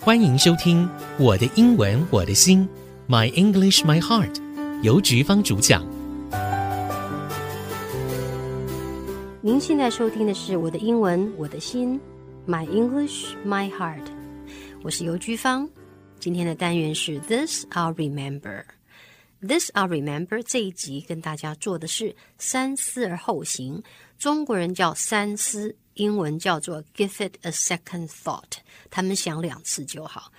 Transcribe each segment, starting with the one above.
欢迎收听《我的英文我的心》，My English My Heart，由菊芳主讲。您现在收听的是《我的英文我的心》，My English My Heart，我是游菊芳。今天的单元是 This I'll Remember。This I'll Remember 这一集跟大家做的是三思而后行，中国人叫三思。英文叫做 “give it a second thought”，他们想两次就好。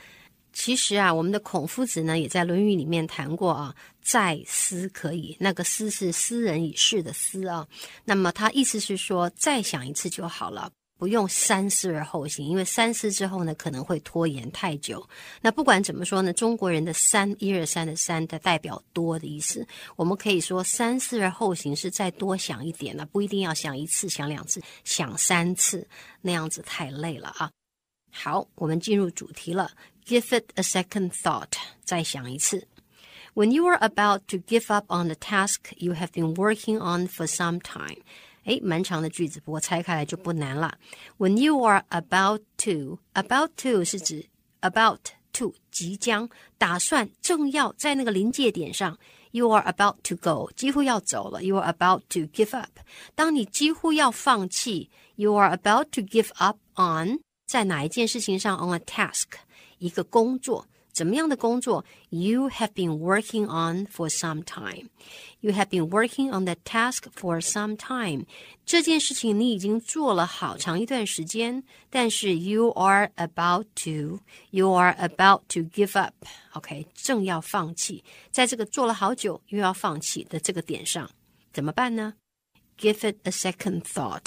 其实啊，我们的孔夫子呢，也在《论语》里面谈过啊，“再思可以”，那个“思”是斯人已逝的“思”啊。那么他意思是说，再想一次就好了。不用三思而后行，因为三思之后呢，可能会拖延太久。那不管怎么说呢，中国人的三一二三的三的代表多的意思，我们可以说三思而后行是再多想一点了，不一定要想一次、想两次、想三次，那样子太累了啊。好，我们进入主题了，Give it a second thought，再想一次。When you are about to give up on the task you have been working on for some time。诶，蛮长的句子，不过拆开来就不难了。When you are about to，about to 是指 about to 即将打算正要在那个临界点上，you are about to go，几乎要走了，you are about to give up。当你几乎要放弃，you are about to give up on 在哪一件事情上？on a task，一个工作。怎么样的工作？You have been working on for some time. You have been working on that task for some time. 这件事情你已经做了好长一段时间，但是 you are about to, you are about to give up. OK，正要放弃，在这个做了好久又要放弃的这个点上，怎么办呢？Give it a second thought.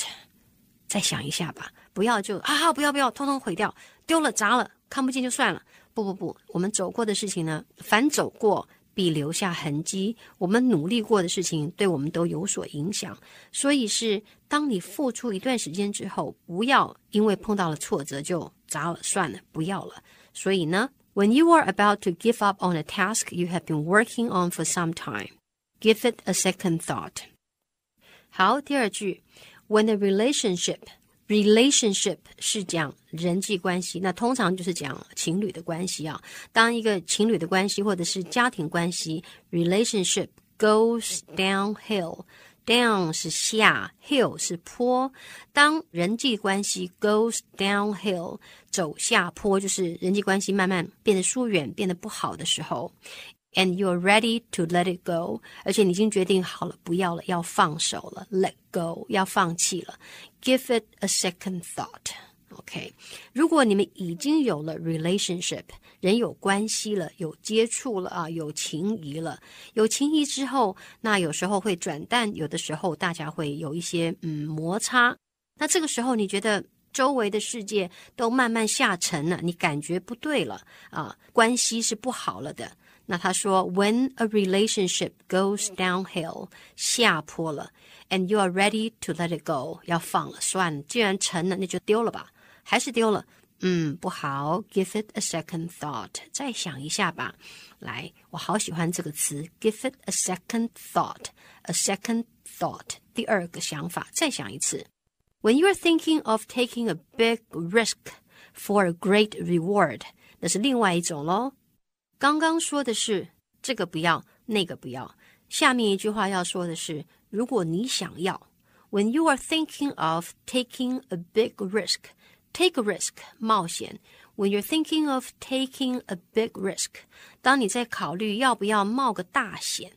再想一下吧，不要就啊，不要不要，通通毁掉，丢了砸了，看不见就算了。 不不不，我们走过的事情呢，凡走过必留下痕迹。我们努力过的事情，对我们都有所影响。所以是当你付出一段时间之后，不要因为碰到了挫折就砸了算了，不要了。所以呢，When you are about to give up on a task you have been working on for some time, give it a second thought。好，第二句，When a relationship Relationship 是讲人际关系，那通常就是讲情侣的关系啊。当一个情侣的关系或者是家庭关系，relationship goes downhill，down 是下，hill 是坡。当人际关系 goes downhill，走下坡，就是人际关系慢慢变得疏远、变得不好的时候。And you're ready to let it go，而且你已经决定好了，不要了，要放手了，let go，要放弃了，give it a second thought。OK，如果你们已经有了 relationship，人有关系了，有接触了啊，有情谊了，有情谊之后，那有时候会转淡，有的时候大家会有一些嗯摩擦。那这个时候你觉得周围的世界都慢慢下沉了，你感觉不对了啊，关系是不好了的。那他说，When a relationship goes downhill，下坡了，and you are ready to let it go，要放了，算了，既然沉了，那就丢了吧，还是丢了，嗯，不好，give it a second thought，再想一下吧。来，我好喜欢这个词，give it a second thought，a second thought，第二个想法，再想一次。When you are thinking of taking a big risk for a great reward，那是另外一种喽。 刚刚说的是这个不要，那个不要。下面一句话要说的是，如果你想要，When you are thinking of taking a big risk，take a risk 冒险。When you're thinking of taking a big risk，当你在考虑要不要冒个大险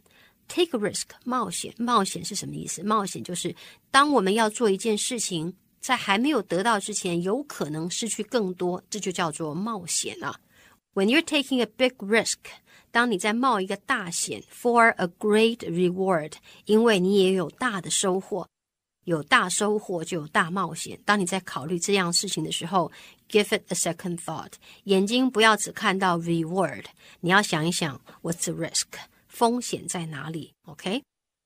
，take a risk 冒险。冒险是什么意思？冒险就是当我们要做一件事情，在还没有得到之前，有可能失去更多，这就叫做冒险啊。When you're taking a big risk，当你在冒一个大险，for a great reward，因为你也有大的收获，有大收获就有大冒险。当你在考虑这样事情的时候，give it a second thought，眼睛不要只看到 reward，你要想一想，what's the risk？风险在哪里？OK，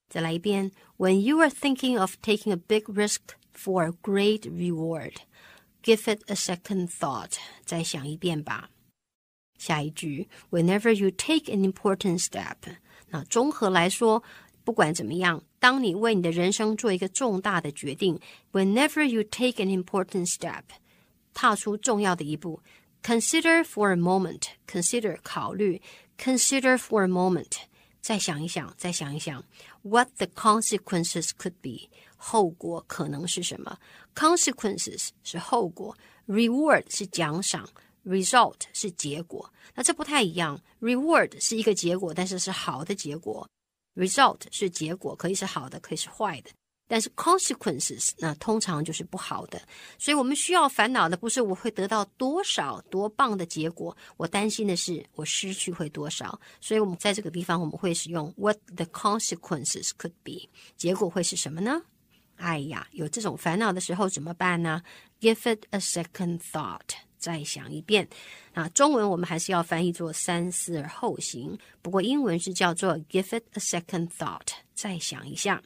再来一遍，When you are thinking of taking a big risk for a great reward，give it a second thought，再想一遍吧。 下一句，Whenever you take an important step，那综合来说，不管怎么样， 当你为你的人生做一个重大的决定，whenever you take an important step，踏出重要的一步，consider for a moment，consider 考虑，consider for a moment，再想一想，再想一想，what the consequences could be，后果可能是什么？consequences 是后果，reward 是奖赏 ，result 是结果。那这不太一样，reward 是一个结果，但是是好的结果。Result 是结果，可以是好的，可以是坏的。但是 consequences 那通常就是不好的。所以我们需要烦恼的不是我会得到多少多棒的结果，我担心的是我失去会多少。所以我们在这个地方我们会使用 what the consequences could be，结果会是什么呢？哎呀，有这种烦恼的时候怎么办呢？Give it a second thought。再想一遍，啊，中文我们还是要翻译做三思而后行。不过英文是叫做 give it a second thought，再想一下。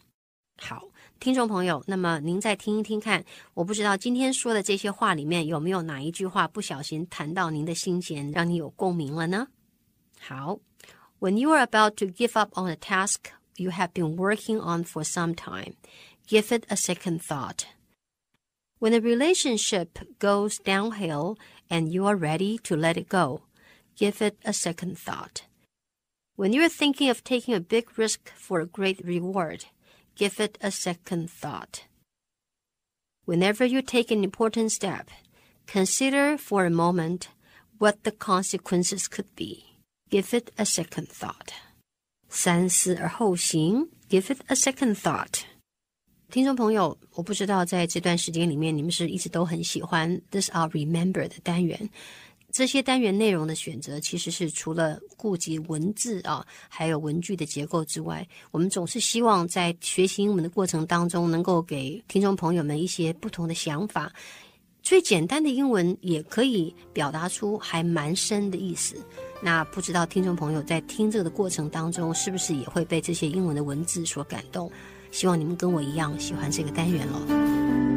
好，听众朋友，那么您再听一听看，我不知道今天说的这些话里面有没有哪一句话不小心弹到您的心弦，让你有共鸣了呢？好，When you are about to give up on a task you have been working on for some time, give it a second thought. When a relationship goes downhill and you are ready to let it go, give it a second thought. When you are thinking of taking a big risk for a great reward, give it a second thought. Whenever you take an important step, consider for a moment what the consequences could be. Give it a second thought. 三思而后行, give it a second thought. 听众朋友，我不知道在这段时间里面，你们是一直都很喜欢 This I'll Remember 的单元。这些单元内容的选择，其实是除了顾及文字啊，还有文句的结构之外，我们总是希望在学习英文的过程当中，能够给听众朋友们一些不同的想法。最简单的英文也可以表达出还蛮深的意思。那不知道听众朋友在听这个的过程当中，是不是也会被这些英文的文字所感动？希望你们跟我一样喜欢这个单元喽。